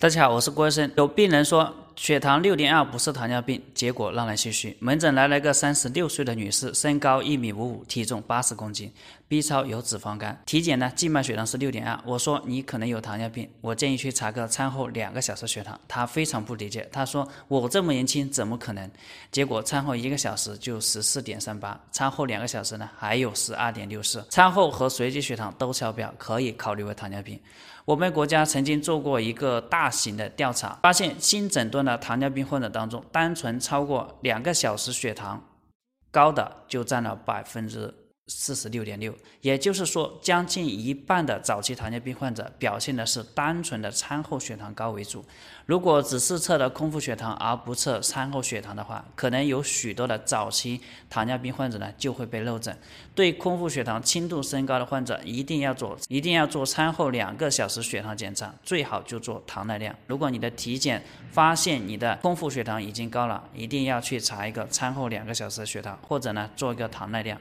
大家好，我是郭医生。有病人说血糖六点二不是糖尿病，结果让人唏嘘。门诊来了个三十六岁的女士，身高一米五五，体重八十公斤，B 超有脂肪肝，体检呢静脉血糖是六点二。我说你可能有糖尿病，我建议去查个餐后两个小时血糖。她非常不理解，她说我这么年轻怎么可能？结果餐后一个小时就十四点三八，餐后两个小时呢还有十二点六四，餐后和随机血糖都超标，可以考虑为糖尿病。我们国家曾经做过一个大型的调查，发现新诊断的糖尿病患者当中，单纯超过两个小时血糖高的就占了百分之。四十六点六，也就是说，将近一半的早期糖尿病患者表现的是单纯的餐后血糖高为主。如果只是测的空腹血糖而不测餐后血糖的话，可能有许多的早期糖尿病患者呢就会被漏诊。对空腹血糖轻度升高的患者，一定要做一定要做餐后两个小时血糖检查，最好就做糖耐量。如果你的体检发现你的空腹血糖已经高了，一定要去查一个餐后两个小时的血糖，或者呢做一个糖耐量。